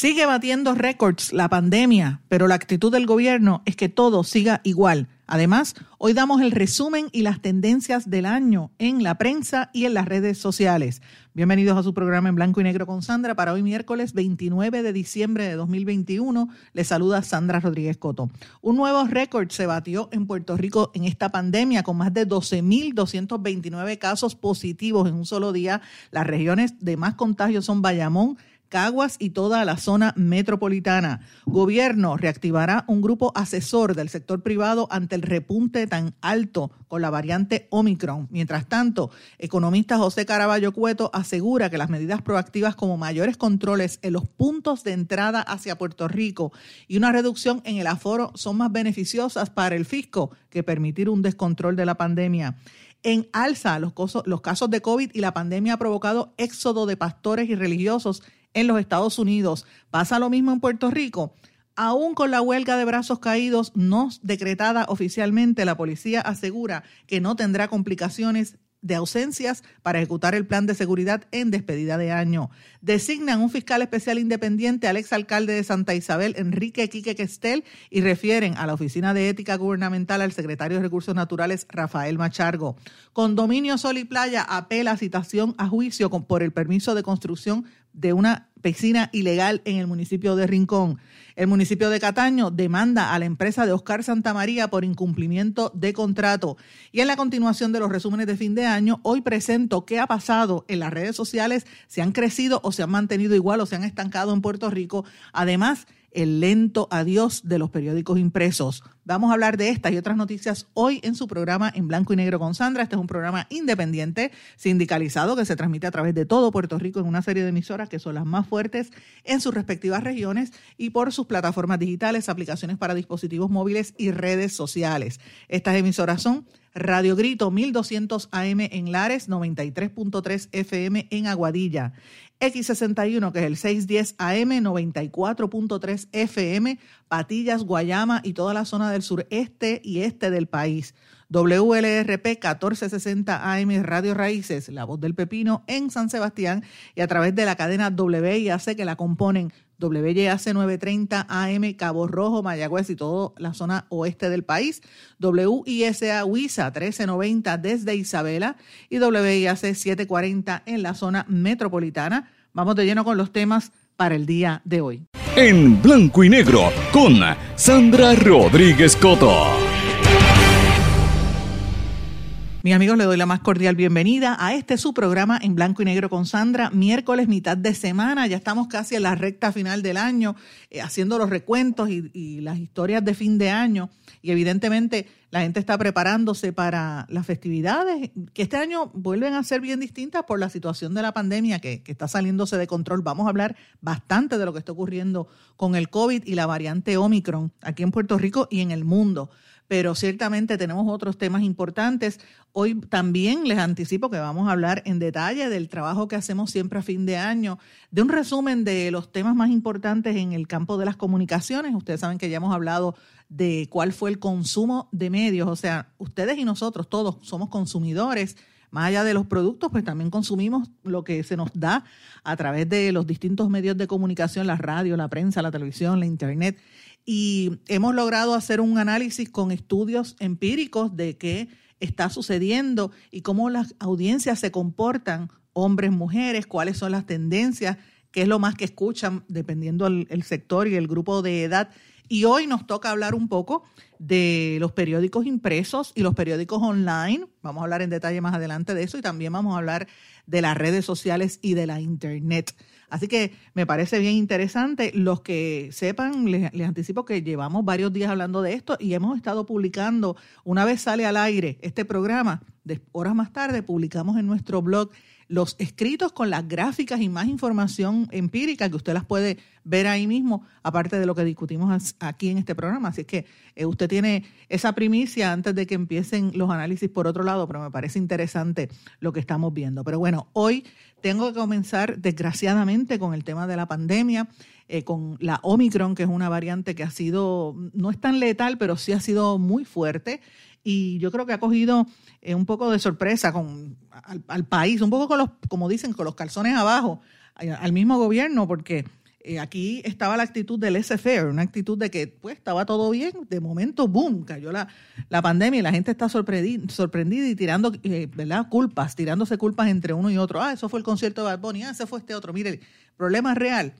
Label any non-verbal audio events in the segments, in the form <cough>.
Sigue batiendo récords la pandemia, pero la actitud del gobierno es que todo siga igual. Además, hoy damos el resumen y las tendencias del año en la prensa y en las redes sociales. Bienvenidos a su programa en blanco y negro con Sandra para hoy miércoles 29 de diciembre de 2021. Les saluda Sandra Rodríguez Coto. Un nuevo récord se batió en Puerto Rico en esta pandemia con más de 12.229 casos positivos en un solo día. Las regiones de más contagios son Bayamón, Caguas y toda la zona metropolitana. Gobierno reactivará un grupo asesor del sector privado ante el repunte tan alto con la variante Omicron. Mientras tanto, economista José Caraballo Cueto asegura que las medidas proactivas como mayores controles en los puntos de entrada hacia Puerto Rico y una reducción en el aforo son más beneficiosas para el fisco que permitir un descontrol de la pandemia en alza los, casos de COVID y la pandemia ha provocado éxodo de pastores y religiosos en los Estados Unidos. ¿Pasa lo mismo en Puerto Rico? Aún con la huelga de brazos caídos no decretada oficialmente, la policía asegura que no tendrá complicaciones de ausencias para ejecutar el plan de seguridad en despedida de año. Designan un fiscal especial independiente al exalcalde de Santa Isabel, Enrique Quique Questel, y refieren a la Oficina de Ética Gubernamental al secretario de Recursos Naturales, Rafael Machargo. Condominio Sol y Playa apela citación a juicio por el permiso de construcción de una piscina ilegal en el municipio de Rincón. El municipio de Cataño demanda a la empresa de Oscar Santamaría por incumplimiento de contrato. Y en la continuación de los resúmenes de fin de año, hoy presento qué ha pasado en las redes sociales, si han crecido o se han mantenido igual o se han estancado en Puerto Rico. Además, el lento adiós de los periódicos impresos. Vamos a hablar de estas y otras noticias hoy en su programa en blanco y negro con Sandra. Este es un programa independiente, sindicalizado, que se transmite a través de todo Puerto Rico en una serie de emisoras que son las más fuertes en sus respectivas regiones y por sus plataformas digitales, aplicaciones para dispositivos móviles y redes sociales. Estas emisoras son Radio Grito 1200 AM en Lares, 93.3 FM en Aguadilla, X61 que es el 610 AM, 94.3 FM, Patillas, Guayama y toda la zona del sureste y este del país. WLRP 1460 AM Radio Raíces, La Voz del Pepino en San Sebastián y a través de la cadena WIAC que la componen WYAC 930 AM, Cabo Rojo, Mayagüez y toda la zona oeste del país, WISA WISA 1390 desde Isabela y WIAC 740 en la zona metropolitana. Vamos de lleno con los temas para el día de hoy. En blanco y negro con Sandra Rodríguez Coto. Mis amigos, le doy la más cordial bienvenida a este su programa en blanco y negro con Sandra, miércoles, mitad de semana. Ya estamos casi en la recta final del año, eh, haciendo los recuentos y, las historias de fin de año. Y evidentemente la gente está preparándose para las festividades, que este año vuelven a ser bien distintas por la situación de la pandemia que, que está saliéndose de control. Vamos a hablar bastante de lo que está ocurriendo con el COVID y la variante Omicron aquí en Puerto Rico y en el mundo pero ciertamente tenemos otros temas importantes. Hoy también les anticipo que vamos a hablar en detalle del trabajo que hacemos siempre a fin de año, de un resumen de los temas más importantes en el campo de las comunicaciones. Ustedes saben que ya hemos hablado de cuál fue el consumo de medios, o sea, ustedes y nosotros todos somos consumidores. Más allá de los productos, pues también consumimos lo que se nos da a través de los distintos medios de comunicación, la radio, la prensa, la televisión, la internet y hemos logrado hacer un análisis con estudios empíricos de qué está sucediendo y cómo las audiencias se comportan, hombres, mujeres, cuáles son las tendencias, qué es lo más que escuchan dependiendo el, sector y el grupo de edad. Y hoy nos toca hablar un poco de los periódicos impresos y los periódicos online. Vamos a hablar en detalle más adelante de eso y también vamos a hablar de las redes sociales y de la Internet. Así que me parece bien interesante. Los que sepan, les, anticipo que llevamos varios días hablando de esto y hemos estado publicando, una vez sale al aire este programa, horas más tarde publicamos en nuestro blog los escritos con las gráficas y más información empírica que usted las puede ver ahí mismo, aparte de lo que discutimos aquí en este programa. Así que eh, usted tiene esa primicia antes de que empiecen los análisis por otro lado, pero me parece interesante lo que estamos viendo. Pero bueno, hoy tengo que comenzar desgraciadamente con el tema de la pandemia, eh, con la Omicron, que es una variante que ha sido, no es tan letal, pero sí ha sido muy fuerte y yo creo que ha cogido eh, un poco de sorpresa con, al, país, un poco con los, como dicen, con los calzones abajo, eh, al mismo gobierno, porque eh, aquí estaba la actitud del laissez una actitud de que pues estaba todo bien, de momento, boom, cayó la, la pandemia y la gente está sorprendida, y tirando ¿verdad? culpas, tirándose culpas entre uno y otro. Ah, eso fue el concierto de Bad Bunny, ah, ese fue este otro. Mire, problema real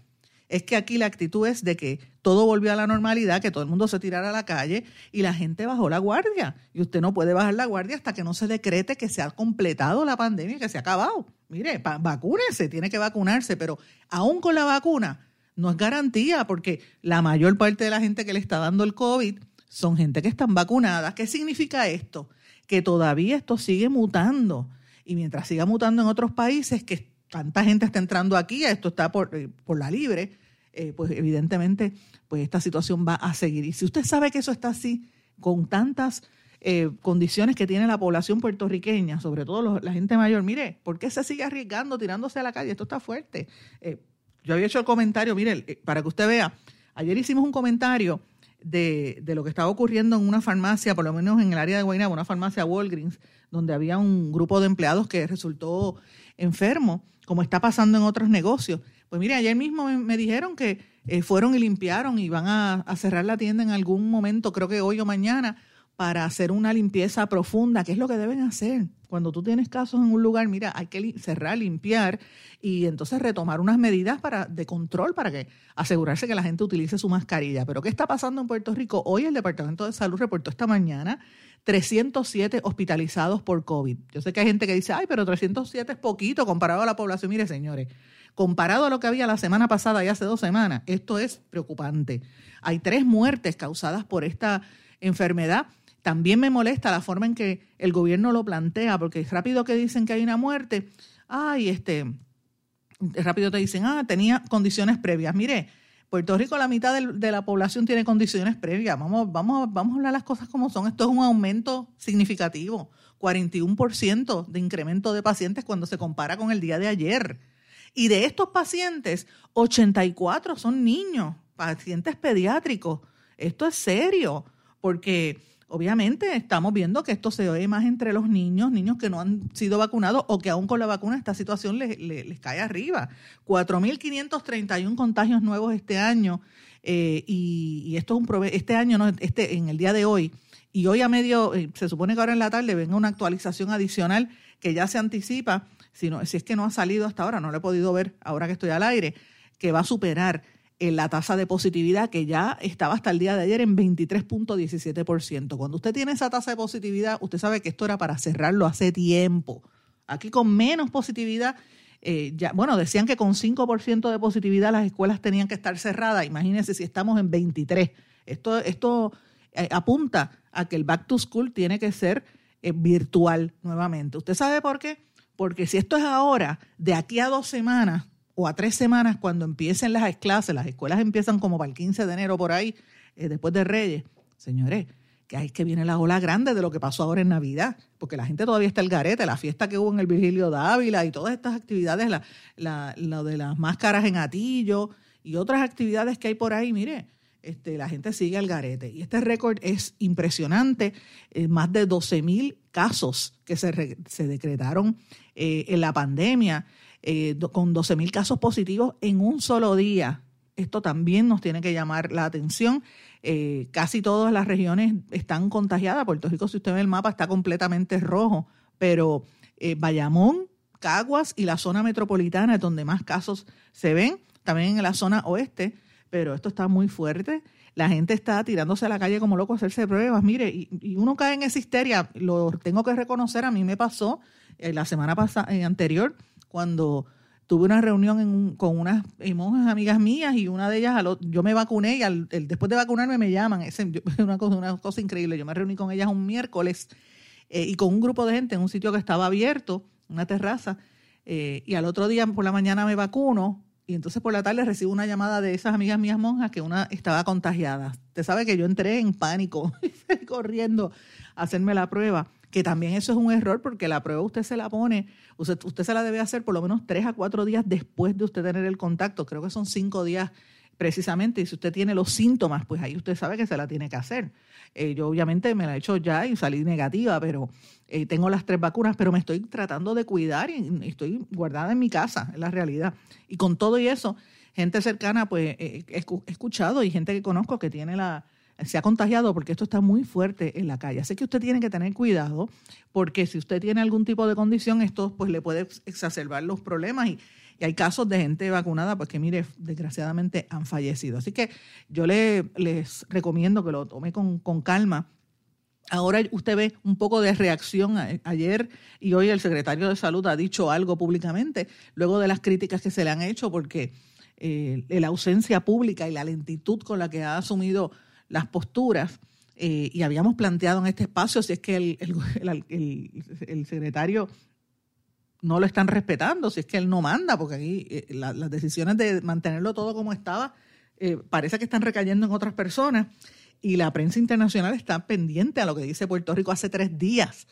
es que aquí la actitud es de que todo volvió a la normalidad, que todo el mundo se tirara a la calle y la gente bajó la guardia. Y usted no puede bajar la guardia hasta que no se decrete que se ha completado la pandemia, que se ha acabado. Mire, vacúnese, tiene que vacunarse, pero aún con la vacuna no es garantía porque la mayor parte de la gente que le está dando el COVID son gente que están vacunadas. ¿Qué significa esto? Que todavía esto sigue mutando. Y mientras siga mutando en otros países, que tanta gente está entrando aquí, esto está por, eh, por la libre, eh, pues evidentemente pues esta situación va a seguir. Y si usted sabe que eso está así, con tantas eh, condiciones que tiene la población puertorriqueña, sobre todo la gente mayor, mire, ¿por qué se sigue arriesgando, tirándose a la calle? Esto está fuerte. yo había hecho el comentario, mire, para que usted vea, ayer hicimos un comentario de, de, lo que estaba ocurriendo en una farmacia, por lo menos en el área de Guaynabo, una farmacia Walgreens, donde había un grupo de empleados que resultó enfermo, como está pasando en otros negocios. Pues mire, ayer mismo me, dijeron que eh, fueron y limpiaron y van a, cerrar la tienda en algún momento, creo que hoy o mañana, para hacer una limpieza profunda, que es lo que deben hacer. Cuando tú tienes casos en un lugar, mira, hay que cerrar, limpiar y entonces retomar unas medidas para, de control para que asegurarse que la gente utilice su mascarilla. Pero ¿qué está pasando en Puerto Rico? Hoy el Departamento de Salud reportó esta mañana 307 hospitalizados por COVID. Yo sé que hay gente que dice, ay, pero 307 es poquito comparado a la población. Mire, señores, comparado a lo que había la semana pasada y hace dos semanas, esto es preocupante. Hay tres muertes causadas por esta enfermedad. También me molesta la forma en que el gobierno lo plantea, porque rápido que dicen que hay una muerte. Ay, este, rápido te dicen, ah, tenía condiciones previas. Mire, Puerto Rico, la mitad de, la población tiene condiciones previas. Vamos, vamos, vamos a hablar las cosas como son. Esto es un aumento significativo, 41% de incremento de pacientes cuando se compara con el día de ayer. Y de estos pacientes, 84 son niños, pacientes pediátricos. Esto es serio, porque Obviamente estamos viendo que esto se oye más entre los niños, niños que no han sido vacunados o que aún con la vacuna esta situación les, cae arriba. 4.531 contagios nuevos este año eh, y, esto es un este año, no, este en el día de hoy. Y hoy a medio, eh, se supone que ahora en la tarde venga una actualización adicional que ya se anticipa, si, si es que no ha salido hasta ahora, no lo he podido ver ahora que estoy al aire, que va a superar la tasa de positividad que ya estaba hasta el día de ayer en 23.17%. Cuando usted tiene esa tasa de positividad, usted sabe que esto era para cerrarlo hace tiempo. Aquí con menos positividad, eh, ya, bueno, decían que con 5% de positividad las escuelas tenían que estar cerradas. Imagínense si estamos en 23. Esto, esto eh, apunta a que el back to school tiene que ser eh, virtual nuevamente. ¿Usted sabe por qué? Porque si esto es ahora, de aquí a dos semanas, o a tres semanas cuando empiecen las clases, las escuelas empiezan como para el 15 de enero por ahí, eh, después de Reyes, señores, que ahí que viene la ola grande de lo que pasó ahora en Navidad, porque la gente todavía está el garete, la fiesta que hubo en el Virgilio Dávila y todas estas actividades, la, la, lo de las máscaras en Atillo y otras actividades que hay por ahí, mire, este, la gente sigue al garete. Y este récord es impresionante, eh, más de 12 mil casos que se, se decretaron eh, en la pandemia. Eh, con 12 mil casos positivos en un solo día. Esto también nos tiene que llamar la atención. Casi todas las regiones están contagiadas. Puerto Rico, si usted ve el mapa, está completamente rojo, pero Bayamón, Caguas y la zona metropolitana es donde más casos se ven, también en la zona oeste, pero esto está muy fuerte. la gente está tirándose a la calle como loco a hacerse pruebas. Mire, y, uno cae en esa histeria. Lo tengo que reconocer, a mí me pasó eh, la semana pasada, eh, anterior, cuando tuve una reunión con unas monjas amigas mías y una de ellas, yo me vacuné y al, después de vacunarme me llaman. Es <laughs> una cosa, una cosa increíble. Yo me reuní con ellas un miércoles eh, y con un grupo de gente en un sitio que estaba abierto, una terraza, y al otro día por la mañana me vacuno y entonces por la tarde recibo una llamada de esas amigas mías monjas que una estaba contagiada. Usted sabe que yo entré en pánico, <laughs> corriendo a hacerme la prueba, que también eso es un error porque la prueba usted se la pone, usted, usted se la debe hacer por lo menos tres a cuatro días después de usted tener el contacto. Creo que son cinco días precisamente, y si usted tiene los síntomas, pues ahí usted sabe que se la tiene que hacer. Eh, yo obviamente me la he hecho ya y salí negativa, pero eh, tengo las tres vacunas, pero me estoy tratando de cuidar y estoy guardada en mi casa, es la realidad. Y con todo y eso, gente cercana, pues eh, he escuchado y gente que conozco que tiene la, se ha contagiado porque esto está muy fuerte en la calle. Así que usted tiene que tener cuidado porque si usted tiene algún tipo de condición, esto pues le puede exacerbar los problemas y, hay casos de gente vacunada pues que mire, desgraciadamente han fallecido. Así que yo le, les recomiendo que lo tome con, con calma Ahora usted ve un poco de reacción ayer y hoy el secretario de Salud ha dicho algo públicamente, luego de las críticas que se le han hecho, porque eh, la ausencia pública y la lentitud con la que ha asumido las posturas, eh, y habíamos planteado en este espacio si es que el, secretario no lo están respetando, si es que él no manda, porque aquí eh, las decisiones de mantenerlo todo como estaba parece que están recayendo en otras personas y la prensa internacional está pendiente a lo que dice Puerto Rico hace tres días.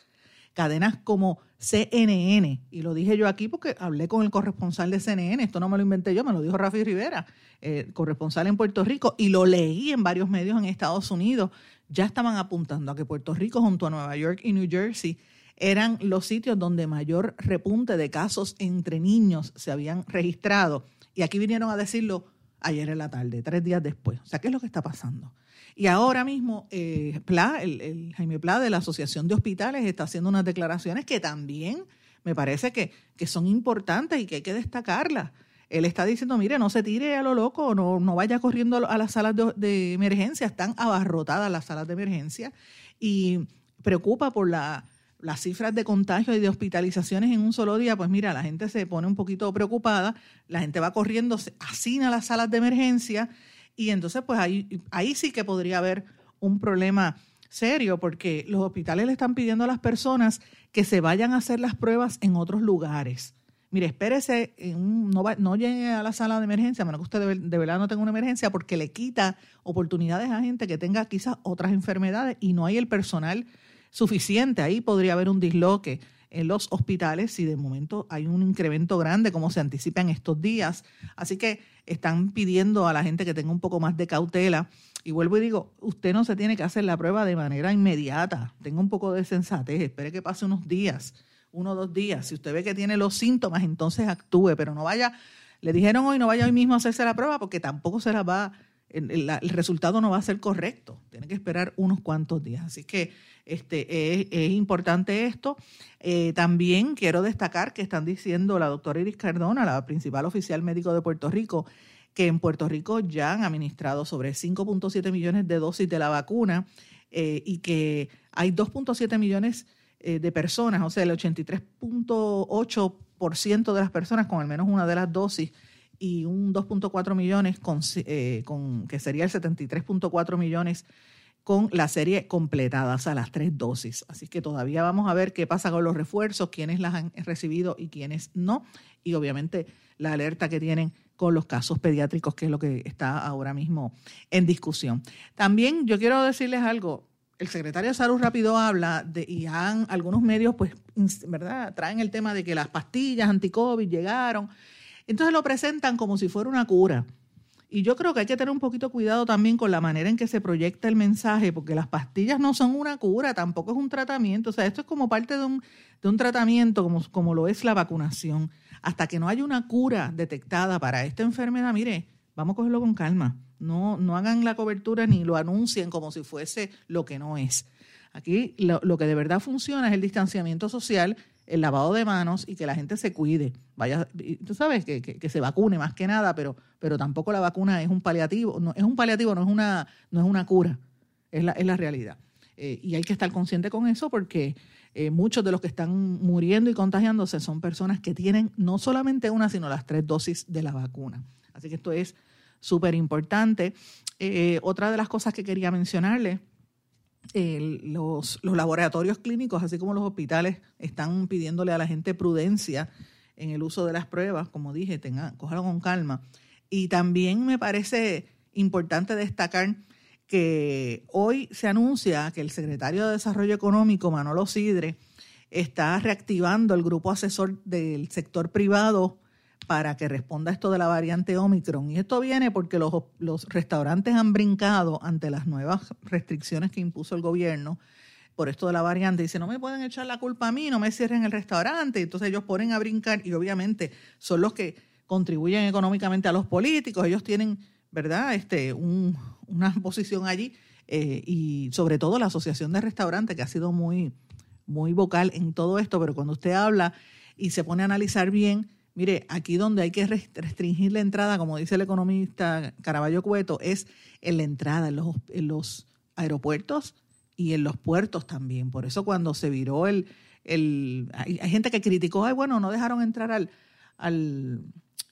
Cadenas como CNN, y lo dije yo aquí porque hablé con el corresponsal de CNN, esto no me lo inventé yo, me lo dijo Rafi Rivera, eh, corresponsal en Puerto Rico, y lo leí en varios medios en Estados Unidos, ya estaban apuntando a que Puerto Rico junto a Nueva York y New Jersey eran los sitios donde mayor repunte de casos entre niños se habían registrado. Y aquí vinieron a decirlo ayer en la tarde, tres días después. O sea, ¿qué es lo que está pasando? Y ahora mismo, eh, Pla, el, Jaime Pla de la Asociación de Hospitales está haciendo unas declaraciones que también me parece que, que son importantes y que hay que destacarlas. Él está diciendo, mire, no se tire a lo loco, no, no vaya corriendo a las salas de, emergencia, están abarrotadas las salas de emergencia y preocupa por la, las cifras de contagio y de hospitalizaciones en un solo día, pues mira, la gente se pone un poquito preocupada, la gente va corriendo, se a las salas de emergencia y entonces, pues ahí, ahí sí que podría haber un problema serio, porque los hospitales le están pidiendo a las personas que se vayan a hacer las pruebas en otros lugares. Mire, espérese, no, no llegue a la sala de emergencia, a menos que usted de, verdad no tenga una emergencia, porque le quita oportunidades a gente que tenga quizás otras enfermedades y no hay el personal suficiente. Ahí podría haber un disloque en los hospitales si de momento hay un incremento grande como se anticipa en estos días. Así que están pidiendo a la gente que tenga un poco más de cautela. Y vuelvo y digo, usted no se tiene que hacer la prueba de manera inmediata. Tenga un poco de sensatez, espere que pase unos días, uno o dos días. Si usted ve que tiene los síntomas, entonces actúe, pero no vaya, le dijeron hoy, no vaya hoy mismo a hacerse la prueba porque tampoco se la va el, resultado no va a ser correcto. Tiene que esperar unos cuantos días. Así que este, es, importante esto. Eh, también quiero destacar que están diciendo la doctora Iris Cardona, la principal oficial médico de Puerto Rico, que en Puerto Rico ya han administrado sobre 5.7 millones de dosis de la vacuna eh, y que hay 2.7 millones eh, de personas, o sea, el 83.8% de las personas con al menos una de las dosis y un 2.4 millones, eh, con, que sería el 73.4 millones con la serie completada, o sea, las tres dosis. Así que todavía vamos a ver qué pasa con los refuerzos, quiénes las han recibido y quiénes no. Y obviamente la alerta que tienen con los casos pediátricos, que es lo que está ahora mismo en discusión. También yo quiero decirles algo. El secretario de Salud rápido habla de, y han, algunos medios, pues, ¿verdad? Traen el tema de que las pastillas anti-COVID llegaron entonces lo presentan como si fuera una cura. Y yo creo que hay que tener un poquito cuidado también con la manera en que se proyecta el mensaje, porque las pastillas no son una cura, tampoco es un tratamiento. O sea, esto es como parte de un, de un tratamiento, como, como lo es la vacunación. Hasta que no haya una cura detectada para esta enfermedad, mire, vamos a cogerlo con calma. No, no hagan la cobertura ni lo anuncien como si fuese lo que no es. Aquí lo, lo que de verdad funciona es el distanciamiento social, el lavado de manos y que la gente se cuide. Vaya, tú sabes, que, que, se vacune más que nada, pero, pero tampoco la vacuna es un paliativo, no, es un paliativo, no es una, no es una cura, es la, es la realidad. Eh, y hay que estar consciente con eso porque eh, muchos de los que están muriendo y contagiándose son personas que tienen no solamente una, sino las tres dosis de la vacuna. Así que esto es súper importante. Eh, otra de las cosas que quería mencionarle los, laboratorios clínicos, así como los hospitales, están pidiéndole a la gente prudencia en el uso de las pruebas, como dije, tenga, cójalo con calma. Y también me parece importante destacar que hoy se anuncia que el secretario de Desarrollo Económico, Manolo Sidre, está reactivando el grupo asesor del sector privado para que responda esto de la variante Omicron. Y esto viene porque los, restaurantes han brincado ante las nuevas restricciones que impuso el gobierno por esto de la variante. Dice, no me pueden echar la culpa a mí, no me cierren el restaurante. Entonces ellos ponen a brincar y obviamente son los que contribuyen económicamente a los políticos. Ellos tienen, ¿verdad?, este, una <laughs> posición allí. Eh, y sobre todo la Asociación de Restaurantes, que ha sido muy, muy vocal en todo esto, pero cuando usted habla y se pone a analizar bien, Mire, aquí donde hay que restringir la entrada, como dice el economista Caraballo Cueto, es en la entrada, en los, aeropuertos y en los puertos también. Por eso cuando se viró el... el hay, gente que criticó, ay, bueno, no dejaron entrar al, al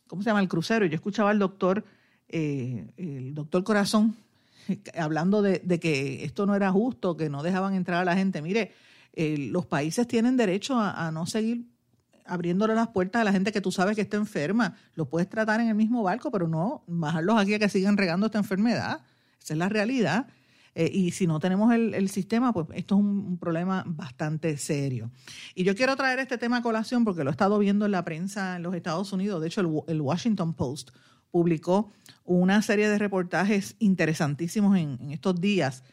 ¿cómo se llama? El crucero. Yo escuchaba al doctor, eh, el doctor Corazón, <laughs> hablando de, que esto no era justo, que no dejaban entrar a la gente. Mire, eh, los países tienen derecho a no seguir abriéndole las puertas a la gente que tú sabes que está enferma. Lo puedes tratar en el mismo barco, pero no bajarlos aquí a que sigan regando esta enfermedad. Esa es la realidad. Eh, y si no tenemos el, sistema, pues esto es un, problema bastante serio. Y yo quiero traer este tema a colación porque lo he estado viendo en la prensa en los Estados Unidos. De hecho, el, Washington Post publicó una serie de reportajes interesantísimos en estos días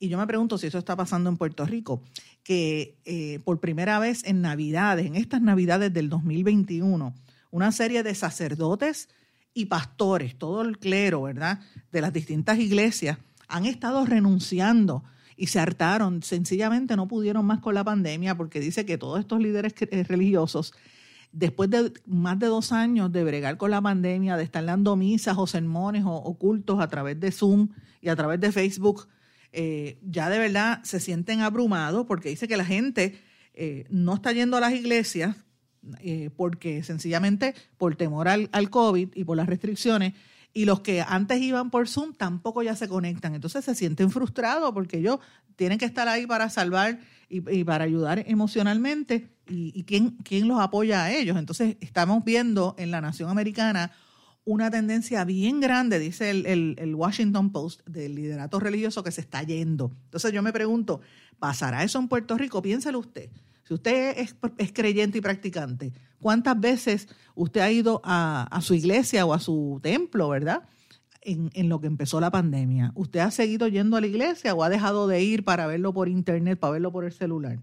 y yo me pregunto si eso está pasando en Puerto Rico, que eh, por primera vez en Navidades, en estas Navidades del 2021, una serie de sacerdotes y pastores, todo el clero, ¿verdad?, de las distintas iglesias, han estado renunciando y se hartaron, sencillamente no pudieron más con la pandemia porque dice que todos estos líderes eh, religiosos, después de más de dos años de bregar con la pandemia, de estar dando misas o sermones o, o cultos a través de Zoom y a través de Facebook, eh, ya de verdad se sienten abrumados porque dice que la gente eh, no está yendo a las iglesias eh, porque sencillamente por temor al, COVID y por las restricciones, y los que antes iban por Zoom tampoco ya se conectan. Entonces se sienten frustrados porque ellos tienen que estar ahí para salvar y, para ayudar emocionalmente. ¿Y, y quién, quién los apoya a ellos? Entonces estamos viendo en la nación americana una tendencia bien grande, dice el, Washington Post, del liderato religioso que se está yendo. Entonces yo me pregunto, ¿pasará eso en Puerto Rico? Piénselo usted. Si usted es, creyente y practicante, ¿cuántas veces usted ha ido a, su iglesia o a su templo, verdad? En, lo que empezó la pandemia. ¿Usted ha seguido yendo a la iglesia o ha dejado de ir para verlo por internet, para verlo por el celular?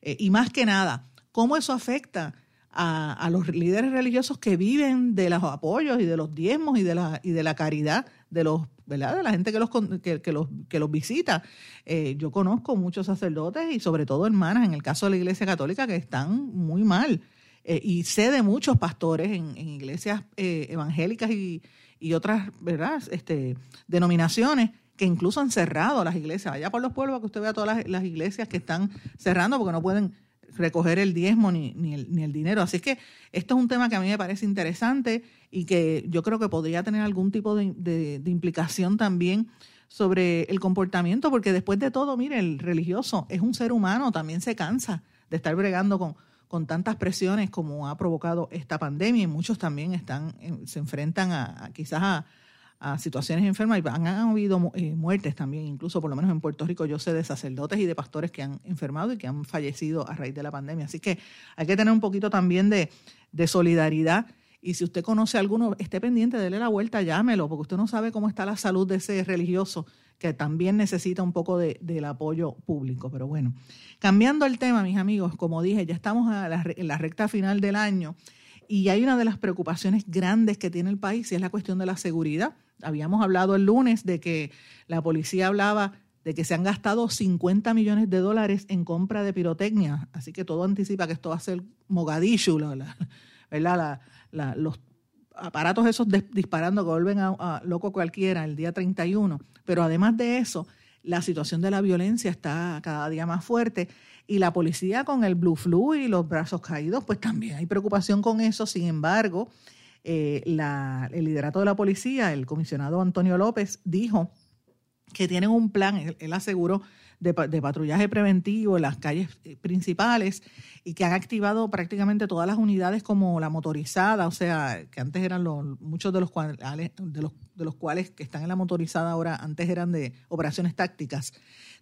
Eh, y más que nada, ¿cómo eso afecta a, los líderes religiosos que viven de los apoyos y de los diezmos y de la, y de la caridad de los ¿verdad? de la gente que los, que, los, que los visita. Eh, yo conozco muchos sacerdotes y sobre todo hermanas, en el caso de la Iglesia Católica, que están muy mal. Eh, y sé de muchos pastores en, iglesias eh, evangélicas y, y, otras ¿verdad? Este, denominaciones que incluso han cerrado las iglesias. Allá por los pueblos, que usted vea todas las iglesias que están cerrando porque no pueden recoger el diezmo ni, ni, el, ni, el, dinero. Así es que esto es un tema que a mí me parece interesante y que yo creo que podría tener algún tipo de, de, implicación también sobre el comportamiento, porque después de todo, mire, el religioso es un ser humano, también se cansa de estar bregando con, con tantas presiones como ha provocado esta pandemia y muchos también están se enfrentan a quizás a, a situaciones enfermas y han, habido eh, muertes también, incluso por lo menos en Puerto Rico yo sé de sacerdotes y de pastores que han enfermado y que han fallecido a raíz de la pandemia. Así que hay que tener un poquito también de, solidaridad y si usted conoce a alguno, esté pendiente, dele la vuelta, llámelo, porque usted no sabe cómo está la salud de ese religioso que también necesita un poco de, del apoyo público. Pero bueno, cambiando el tema, mis amigos, como dije, ya estamos en la recta final del año y hay una de las preocupaciones grandes que tiene el país y es la cuestión de la seguridad. Habíamos hablado el lunes de que la policía hablaba de que se han gastado 50 millones de dólares en compra de pirotecnia. Así que todo anticipa que esto va a ser Mogadishu, ¿verdad? los aparatos esos disparando que vuelven a, loco cualquiera el día 31. Pero además de eso, la situación de la violencia está cada día más fuerte y la policía con el blue flu y los brazos caídos, pues también hay preocupación con eso. Sin embargo, eh, el liderato de la policía, el comisionado Antonio López, dijo que tienen un plan, él, aseguró, de, patrullaje preventivo en las calles eh, principales y que han activado prácticamente todas las unidades como la motorizada, o sea, que antes eran los, muchos de los, cuales, de los, de los cuales que están en la motorizada ahora, antes eran de operaciones tácticas.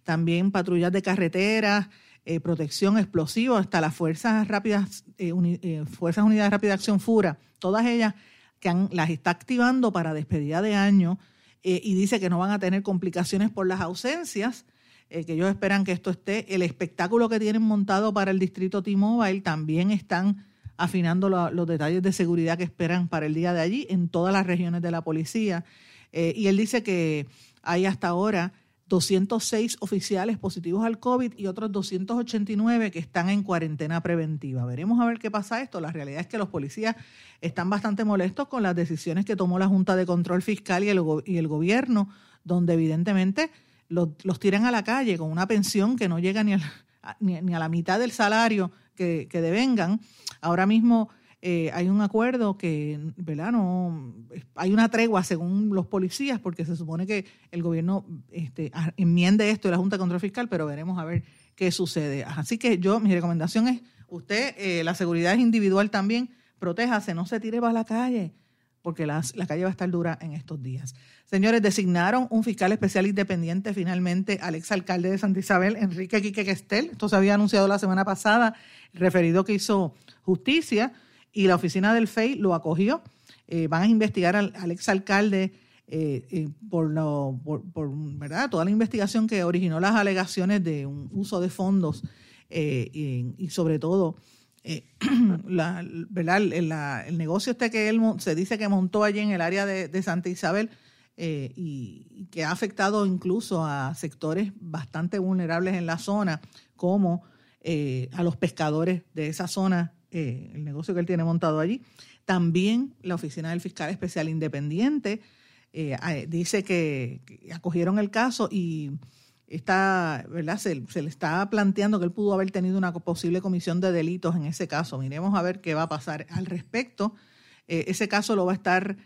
También patrullas de carretera, eh, protección explosiva, hasta las Fuerzas Rápidas, eh, Fuerzas Unidas Rápida Acción FURA, todas ellas que las está activando para despedida de año eh, y dice que no van a tener complicaciones por las ausencias, eh, que ellos esperan que esto esté. El espectáculo que tienen montado para el distrito T-Mobile también están afinando los detalles de seguridad que esperan para el día de allí en todas las regiones de la policía. Eh, y él dice que hay hasta ahora 206 oficiales positivos al COVID y otros 289 que están en cuarentena preventiva. Veremos a ver qué pasa esto. La realidad es que los policías están bastante molestos con las decisiones que tomó la Junta de Control Fiscal y el, gobierno, donde evidentemente los, tiran a la calle con una pensión que no llega ni a, ni, a la mitad del salario que, que devengan. Ahora mismo eh, hay un acuerdo que, ¿verdad? No, hay una tregua según los policías, porque se supone que el gobierno este, enmiende esto de la Junta de Control Fiscal, pero veremos a ver qué sucede. Así que yo, mi recomendación es, usted, eh, la seguridad es individual también, protéjase, no se tire para la calle, porque la calle va a estar dura en estos días. Señores, designaron un fiscal especial independiente finalmente al exalcalde de Santa Isabel, Enrique Quique Questel. Esto se había anunciado la semana pasada, referido que hizo justicia y la oficina del FEI lo acogió. Eh, van a investigar al, exalcalde eh, eh, por, lo, por, ¿verdad? toda la investigación que originó las alegaciones de un uso de fondos y, sobre todo <clears throat> la, ¿verdad? El, negocio este que él se dice que montó allí en el área de, Santa Isabel y, que ha afectado incluso a sectores bastante vulnerables en la zona, como a los pescadores de esa zona eh, el negocio que él tiene montado allí. También la Oficina del Fiscal Especial Independiente eh, dice que, acogieron el caso y está, ¿verdad? Se, le está planteando que él pudo haber tenido una posible comisión de delitos en ese caso. Miremos a ver qué va a pasar al respecto. Eh, ese caso lo va a estar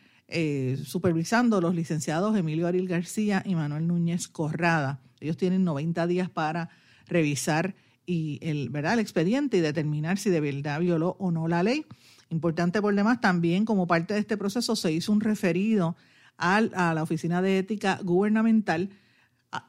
supervisando los licenciados Emilio Ariel García y Manuel Núñez Corrada. Ellos tienen 90 días para revisar y el, ¿verdad? el expediente y determinar si de verdad violó o no la ley. Importante por demás, también como parte de este proceso se hizo un referido a la Oficina de Ética Gubernamental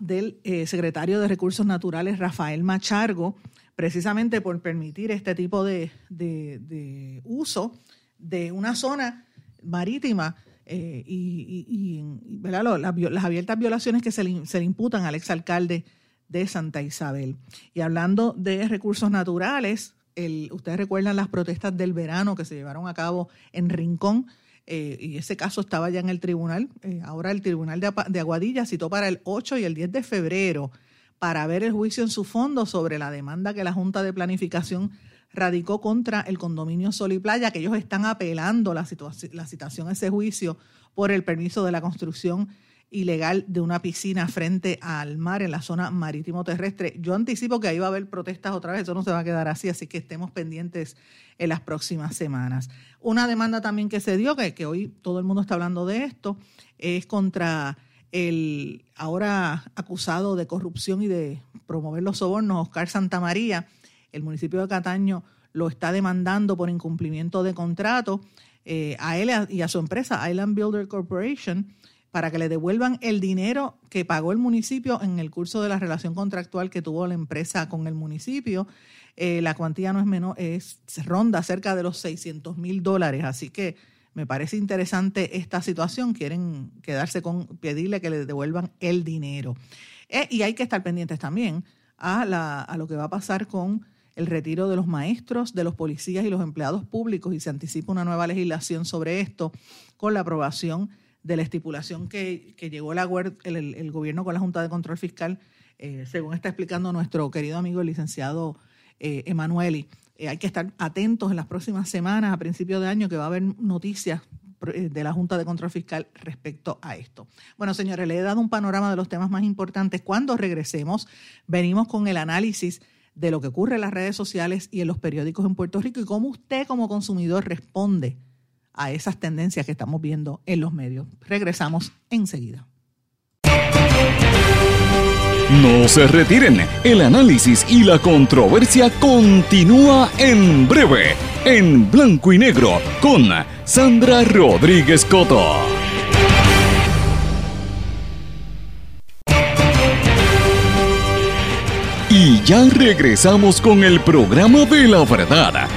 del eh, secretario de Recursos Naturales, Rafael Machargo, precisamente por permitir este tipo de, de, uso de una zona marítima eh, y, ¿verdad? Las, abiertas violaciones que se le, se le imputan al exalcalde de Santa Isabel. Y hablando de recursos naturales, ustedes recuerdan las protestas del verano que se llevaron a cabo en Rincón, eh, y ese caso estaba ya en el tribunal. Eh, ahora el tribunal de, de, Aguadilla citó para el 8 y el 10 de febrero para ver el juicio en su fondo sobre la demanda que la Junta de Planificación radicó contra el condominio Sol y Playa, que ellos están apelando la, la citación a ese juicio por el permiso de la construcción ilegal de una piscina frente al mar en la zona marítimo terrestre. Yo anticipo que ahí va a haber protestas otra vez, eso no se va a quedar así, así que estemos pendientes en las próximas semanas. Una demanda también que se dio, que, hoy todo el mundo está hablando de esto, es contra el ahora acusado de corrupción y de promover los sobornos, Oscar Santamaría. El municipio de Cataño lo está demandando por incumplimiento de contrato eh, a él y a su empresa, Island Builder Corporation, para que le devuelvan el dinero que pagó el municipio en el curso de la relación contractual que tuvo la empresa con el municipio. Eh, la cuantía no es menor, es ronda cerca de los 600 mil dólares, así que me parece interesante esta situación. Quieren quedarse con pedirle que le devuelvan el dinero. Eh, y hay que estar pendientes también a, la, a lo que va a pasar con el retiro de los maestros, de los policías y los empleados públicos y se anticipa una nueva legislación sobre esto con la aprobación de la estipulación que, llegó el, el, gobierno con la Junta de Control Fiscal eh, según está explicando nuestro querido amigo el licenciado eh, Emanueli. Eh, hay que estar atentos en las próximas semanas, a principio de año, que va a haber noticias de la Junta de Control Fiscal respecto a esto. Bueno, señores, le he dado un panorama de los temas más importantes. Cuando regresemos, venimos con el análisis de lo que ocurre en las redes sociales y en los periódicos en Puerto Rico y cómo usted como consumidor responde a esas tendencias que estamos viendo en los medios. Regresamos enseguida. No se retiren, el análisis y la controversia continúa en breve, en blanco y negro, con Sandra Rodríguez Coto. Y ya regresamos con el programa de la verdad,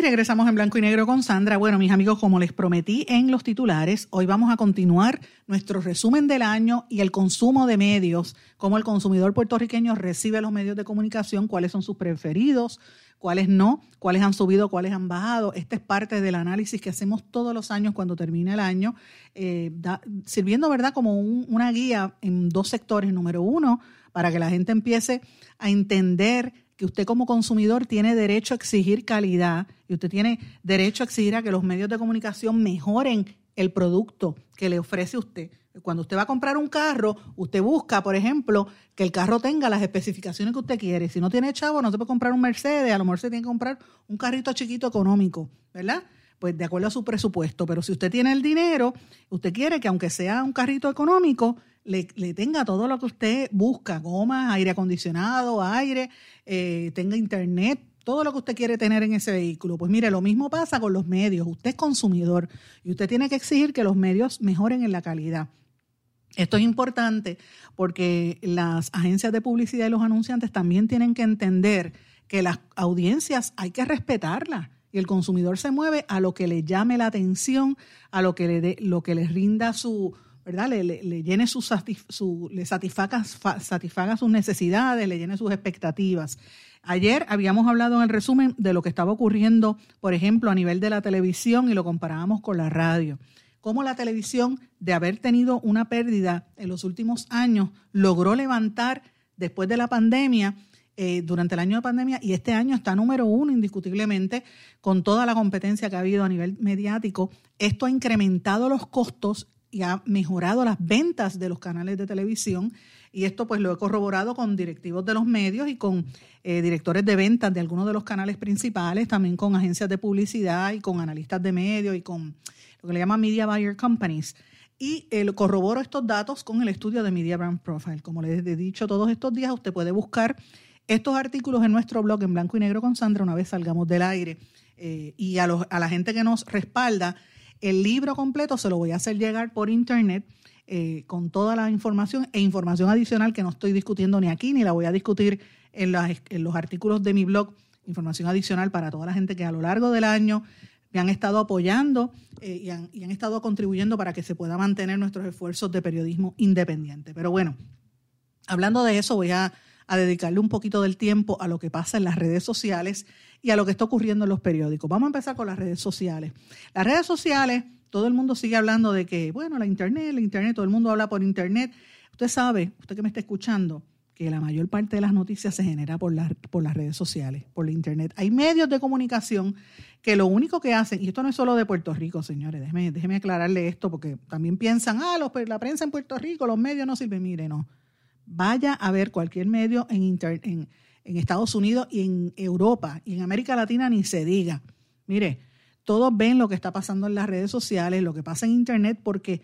Regresamos en blanco y negro con Sandra. Bueno, mis amigos, como les prometí en los titulares, hoy vamos a continuar nuestro resumen del año y el consumo de medios, cómo el consumidor puertorriqueño recibe los medios de comunicación, cuáles son sus preferidos, cuáles no, cuáles han subido, cuáles han bajado. Este es parte del análisis que hacemos todos los años cuando termina el año, eh, sirviendo, ¿verdad?, como una guía en dos sectores. Número uno, para que la gente empiece a entender que usted como consumidor tiene derecho a exigir calidad y usted tiene derecho a exigir a que los medios de comunicación mejoren el producto que le ofrece usted. Cuando usted va a comprar un carro, usted busca, por ejemplo, que el carro tenga las especificaciones que usted quiere. Si no tiene chavo, no se puede comprar un Mercedes, a lo mejor se tiene que comprar un carrito chiquito económico, ¿verdad? Pues de acuerdo a su presupuesto. Pero si usted tiene el dinero, usted quiere que aunque sea un carrito económico, le, tenga todo lo que usted busca, goma, aire acondicionado, aire, eh, tenga internet, todo lo que usted quiere tener en ese vehículo. Pues mire, lo mismo pasa con los medios. Usted es consumidor y usted tiene que exigir que los medios mejoren en la calidad. Esto es importante porque las agencias de publicidad y los anunciantes también tienen que entender que las audiencias hay que respetarlas y el consumidor se mueve a lo que le llame la atención, a lo que le, dé, lo que le rinda su, ¿verdad? Le, llene su, le satisfaga, satisfaga sus necesidades, le llene sus expectativas. Ayer habíamos hablado en el resumen de lo que estaba ocurriendo, por ejemplo, a nivel de la televisión y lo comparábamos con la radio. Cómo la televisión, de haber tenido una pérdida en los últimos años, logró levantar después de la pandemia, eh, durante el año de pandemia, y este año está número uno indiscutiblemente con toda la competencia que ha habido a nivel mediático. Esto ha incrementado los costos y ha mejorado las ventas de los canales de televisión. Y esto pues lo he corroborado con directivos de los medios y con eh, directores de ventas de algunos de los canales principales, también con agencias de publicidad y con analistas de medios y con lo que le llaman Media Buyer Companies. Y eh, corroboro estos datos con el estudio de Media Brand Profile. Como les he dicho todos estos días, usted puede buscar estos artículos en nuestro blog en blanco y negro con Sandra una vez salgamos del aire. Eh, y a, los, a la gente que nos respalda, el libro completo se lo voy a hacer llegar por internet eh, con toda la información e información adicional que no estoy discutiendo ni aquí ni la voy a discutir en, los artículos de mi blog. Información adicional para toda la gente que a lo largo del año me han estado apoyando eh, y, han, estado contribuyendo para que se pueda mantener nuestros esfuerzos de periodismo independiente. Pero bueno, hablando de eso, voy a dedicarle un poquito del tiempo a lo que pasa en las redes sociales y a lo que está ocurriendo en los periódicos. Vamos a empezar con las redes sociales. Las redes sociales, todo el mundo sigue hablando de que, bueno, la Internet, la Internet, todo el mundo habla por Internet. Usted sabe, usted que me está escuchando, que la mayor parte de las noticias se genera por, las, por las redes sociales, por la Internet. Hay medios de comunicación que lo único que hacen, y esto no es solo de Puerto Rico, señores, déjeme, déjeme aclararle esto, porque también piensan, ah, los, la prensa en Puerto Rico, los medios no sirven. Mire, no. Vaya a ver cualquier medio en, Internet Estados Unidos y en Europa y en América Latina ni se diga. Mire, todos ven lo que está pasando en las redes sociales, lo que pasa en Internet, porque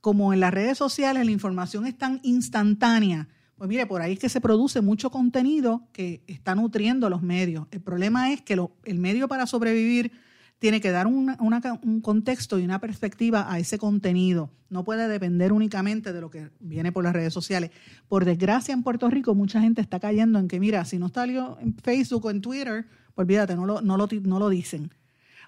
como en las redes sociales la información es tan instantánea, pues mire, por ahí es que se produce mucho contenido que está nutriendo los medios. El problema es que el medio para sobrevivir tiene que dar un contexto y una perspectiva a ese contenido. No puede depender únicamente de lo que viene por las redes sociales. Por desgracia, en Puerto Rico mucha gente está cayendo en que, mira, si no está en Facebook o en Twitter, pues olvídate, no lo, no lo, dicen.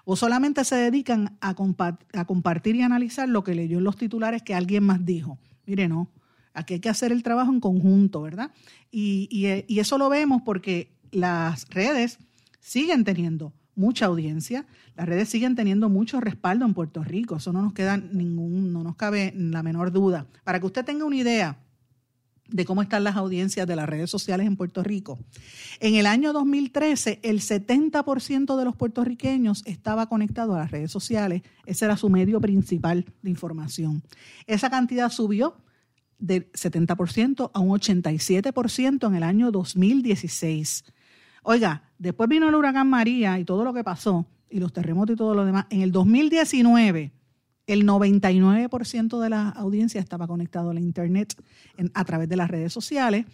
O solamente se dedican a, compartir y analizar lo que leyó en los titulares que alguien más dijo. Mire, no, aquí hay que hacer el trabajo en conjunto, ¿verdad? Y, y eso lo vemos porque las redes siguen teniendo mucha audiencia. Las redes siguen teniendo mucho respaldo en Puerto Rico. Eso no nos queda ningún, no nos cabe la menor duda. Para que usted tenga una idea de cómo están las audiencias de las redes sociales en Puerto Rico. En el año 2013, el 70% de los puertorriqueños estaba conectado a las redes sociales. Ese era su medio principal de información. Esa cantidad subió del 70% a un 87% en el año 2016. Oiga, después vino el huracán María y todo lo que pasó, y los terremotos y todo lo demás. En el 2019, el 99% de la audiencia estaba conectado a la Internet a través de las redes sociales.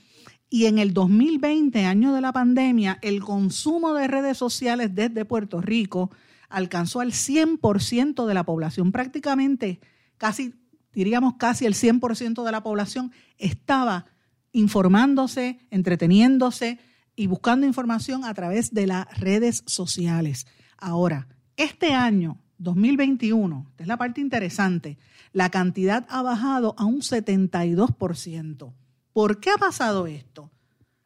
Y en el 2020, año de la pandemia, el consumo de redes sociales desde Puerto Rico alcanzó al 100% de la población. Prácticamente, casi, diríamos casi el 100% de la población estaba informándose, entreteniéndose, y buscando información a través de las redes sociales. Ahora, este año 2021, esta es la parte interesante, la cantidad ha bajado a un 72%. ¿Por qué ha pasado esto?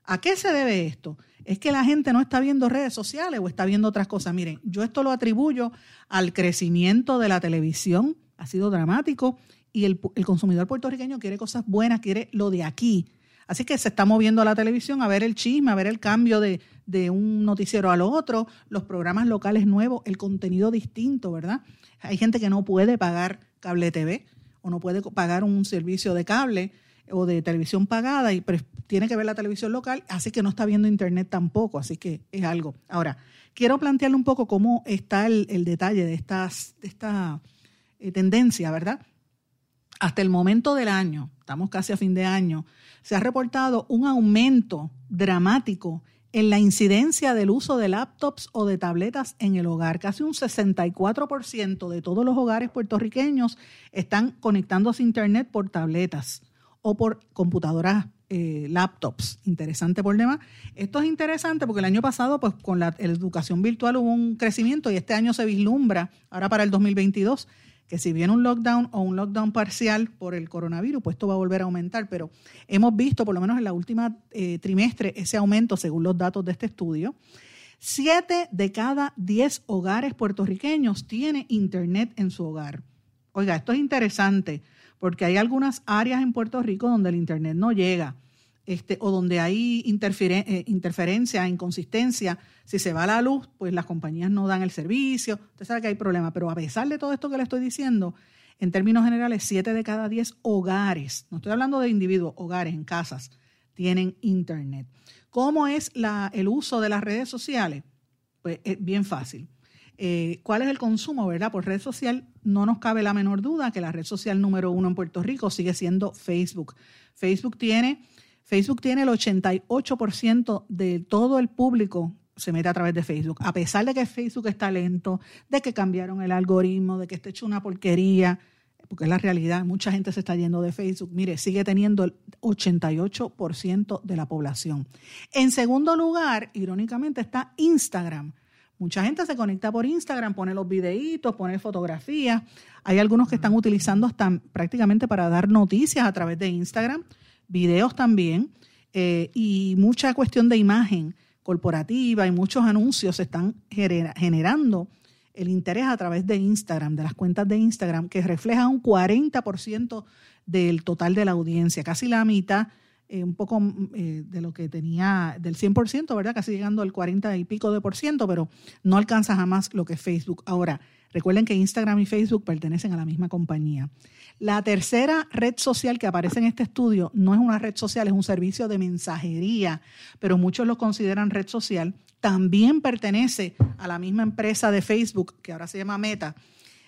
¿A qué se debe esto? Es que la gente no está viendo redes sociales o está viendo otras cosas. Miren, yo esto lo atribuyo al crecimiento de la televisión, ha sido dramático, y el, consumidor puertorriqueño quiere cosas buenas, quiere lo de aquí, Así que se está moviendo a la televisión a ver el chisme, a ver el cambio de, un noticiero al otro, los programas locales nuevos, el contenido distinto, ¿verdad? Hay gente que no puede pagar cable TV o no puede pagar un servicio de cable o de televisión pagada y tiene que ver la televisión local, así que no está viendo internet tampoco, así que es algo. Ahora, quiero plantearle un poco cómo está el, detalle de, de esta eh, tendencia, ¿verdad? Hasta el momento del año, estamos casi a fin de año, se ha reportado un aumento dramático en la incidencia del uso de laptops o de tabletas en el hogar. Casi un 64% de todos los hogares puertorriqueños están conectándose a Internet por tabletas o por computadoras, eh, laptops. Interesante por demás. Esto es interesante porque el año pasado, pues con la educación virtual hubo un crecimiento y este año se vislumbra, ahora para el 2022, que si viene un lockdown o un lockdown parcial por el coronavirus, pues esto va a volver a aumentar, pero hemos visto por lo menos en la última eh, trimestre ese aumento según los datos de este estudio. Siete de cada diez hogares puertorriqueños tiene internet en su hogar. Oiga, esto es interesante porque hay algunas áreas en Puerto Rico donde el internet no llega. Este, o donde hay eh, interferencia, inconsistencia, si se va la luz, pues las compañías no dan el servicio, usted sabe que hay problemas, pero a pesar de todo esto que le estoy diciendo, en términos generales, 7 de cada 10 hogares, no estoy hablando de individuos, hogares en casas, tienen internet. ¿Cómo es el uso de las redes sociales? Pues es bien fácil. Eh, ¿Cuál es el consumo, verdad? Por red social, no nos cabe la menor duda que la red social número uno en Puerto Rico sigue siendo Facebook. Facebook tiene Facebook tiene el 88% de todo el público se mete a través de Facebook. A pesar de que Facebook está lento, de que cambiaron el algoritmo, de que está hecho una porquería, porque es la realidad, mucha gente se está yendo de Facebook. Mire, sigue teniendo el 88% de la población. En segundo lugar, irónicamente, está Instagram. Mucha gente se conecta por Instagram, pone los videitos, pone fotografías. Hay algunos que están utilizando hasta prácticamente para dar noticias a través de Instagram videos también, eh, y mucha cuestión de imagen corporativa y muchos anuncios están generando el interés a través de Instagram, de las cuentas de Instagram, que refleja un 40% del total de la audiencia, casi la mitad, eh, un poco eh, de lo que tenía, del 100%, ¿verdad? Casi llegando al 40 y pico de por ciento, pero no alcanza jamás lo que es Facebook. Ahora, recuerden que Instagram y Facebook pertenecen a la misma compañía. La tercera red social que aparece en este estudio no es una red social, es un servicio de mensajería, pero muchos lo consideran red social. También pertenece a la misma empresa de Facebook, que ahora se llama Meta.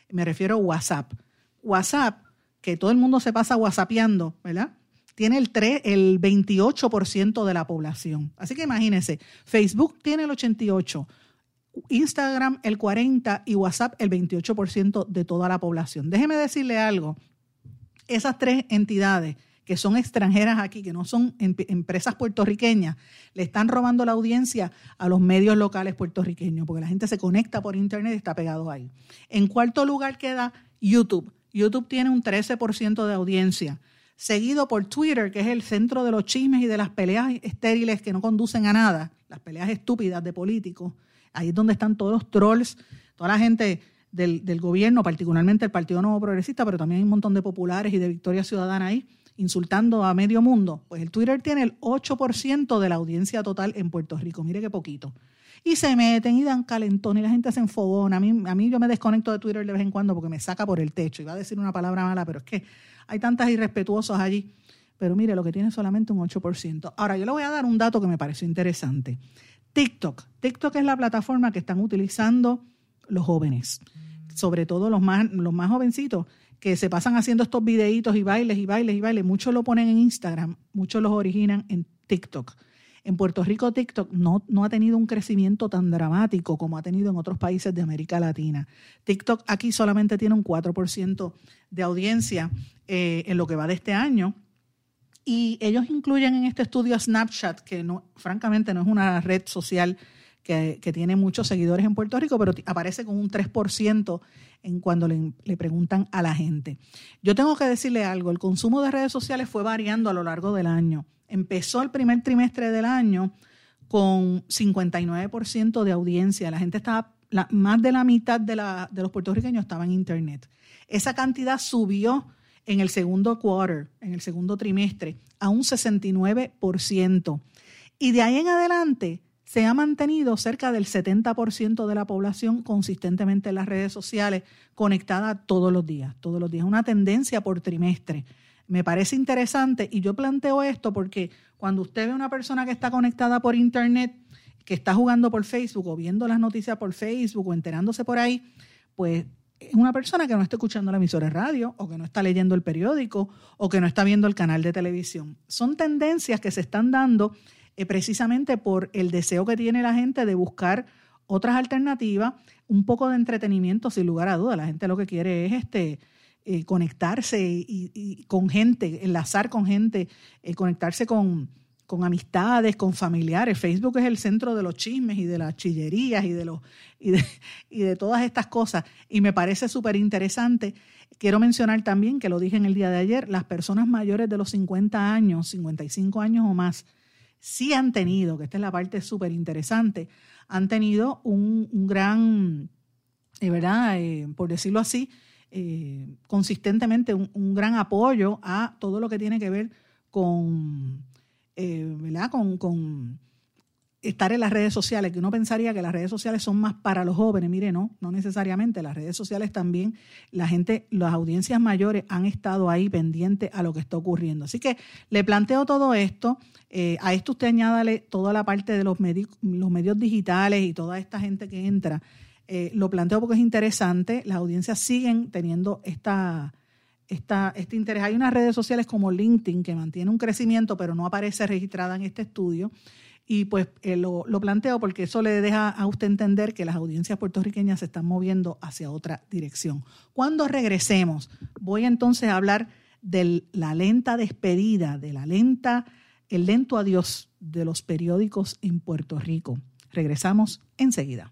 Me refiero a WhatsApp. WhatsApp, que todo el mundo se pasa WhatsAppeando, ¿verdad? Tiene el, 3, el 28% de la población. Así que imagínense, Facebook tiene el 88%. Instagram el 40% y WhatsApp el 28% de toda la población. Déjeme decirle algo, esas tres entidades que son extranjeras aquí, que no son em, empresas puertorriqueñas, le están robando la audiencia a los medios locales puertorriqueños, porque la gente se conecta por internet y está pegado ahí. En cuarto lugar queda YouTube. YouTube tiene un 13% de audiencia, seguido por Twitter, que es el centro de los chismes y de las peleas estériles que no conducen a nada, las peleas estúpidas de políticos Ahí es donde están todos los trolls, toda la gente del, gobierno, particularmente el Partido Nuevo Progresista, pero también hay un montón de populares y de Victoria Ciudadana ahí insultando a medio mundo. Pues el Twitter tiene el 8% de la audiencia total en Puerto Rico. Mire qué poquito y se meten y dan calentón y la gente se enfogona. A mí, a mí yo me desconecto de Twitter de vez en cuando porque me saca por el techo. Iba a decir una palabra mala, pero es que hay tantas irrespetuosas allí. Pero mire, lo que tiene solamente un 8%. Ahora, yo le voy a dar un dato que me pareció interesante. TikTok. TikTok es la plataforma que están utilizando los jóvenes, sobre todo los más, los más jovencitos, que se pasan haciendo estos videitos y bailes y bailes y bailes. Muchos lo ponen en Instagram, muchos los originan en TikTok. En Puerto Rico TikTok no, no ha tenido un crecimiento tan dramático como ha tenido en otros países de América Latina. TikTok aquí solamente tiene un 4% de audiencia eh, en lo que va de este año. Y ellos incluyen en este estudio Snapchat, que no, francamente no es una red social que, tiene muchos seguidores en Puerto Rico, pero aparece con un 3% en cuando le, preguntan a la gente. Yo tengo que decirle algo, el consumo de redes sociales fue variando a lo largo del año empezó el primer trimestre del año con 59% de audiencia. La gente estaba, más de la mitad de, de los puertorriqueños estaba en Internet. Esa cantidad subió en el segundo quarter, en el segundo trimestre, a un 69%. Y de ahí en adelante se ha mantenido cerca del 70% de la población consistentemente en las redes sociales conectada todos los días, todos los días, una tendencia por trimestre. Me parece interesante y yo planteo esto porque cuando usted ve a una persona que está conectada por Internet, que está jugando por Facebook o viendo las noticias por Facebook o enterándose por ahí, pues es una persona que no está escuchando la emisora de radio o que no está leyendo el periódico o que no está viendo el canal de televisión. Son tendencias que se están dando eh, precisamente por el deseo que tiene la gente de buscar otras alternativas, un poco de entretenimiento sin lugar a duda. La gente lo que quiere es este eh, conectarse y, con gente, enlazar con gente, eh, conectarse con, con, amistades, con familiares. Facebook es el centro de los chismes y de las chillerías y de, los, y de, todas estas cosas. Y me parece súper interesante. Quiero mencionar también, que lo dije en el día de ayer, las personas mayores de los 50 años, 55 años o más, sí han tenido, que esta es la parte súper interesante, han tenido un, gran, de verdad, eh, por decirlo así, eh, consistentemente un, gran apoyo a todo lo que tiene que ver con, eh, ¿verdad? Con, estar en las redes sociales, que uno pensaría que las redes sociales son más para los jóvenes. Mire, no, no necesariamente. Las redes sociales también, la gente, las audiencias mayores han estado ahí pendientes a lo que está ocurriendo. Así que le planteo todo esto. Eh, a esto usted añádale toda la parte de los, los medios digitales y toda esta gente que entra eh, lo planteo porque es interesante. Las audiencias siguen teniendo esta, esta, este interés. Hay unas redes sociales como LinkedIn que mantiene un crecimiento, pero no aparece registrada en este estudio. Y pues eh, lo, lo, planteo porque eso le deja a usted entender que las audiencias puertorriqueñas se están moviendo hacia otra dirección. Cuando regresemos, voy entonces a hablar de la lenta despedida, de la lenta, el lento adiós de los periódicos en Puerto Rico. Regresamos enseguida.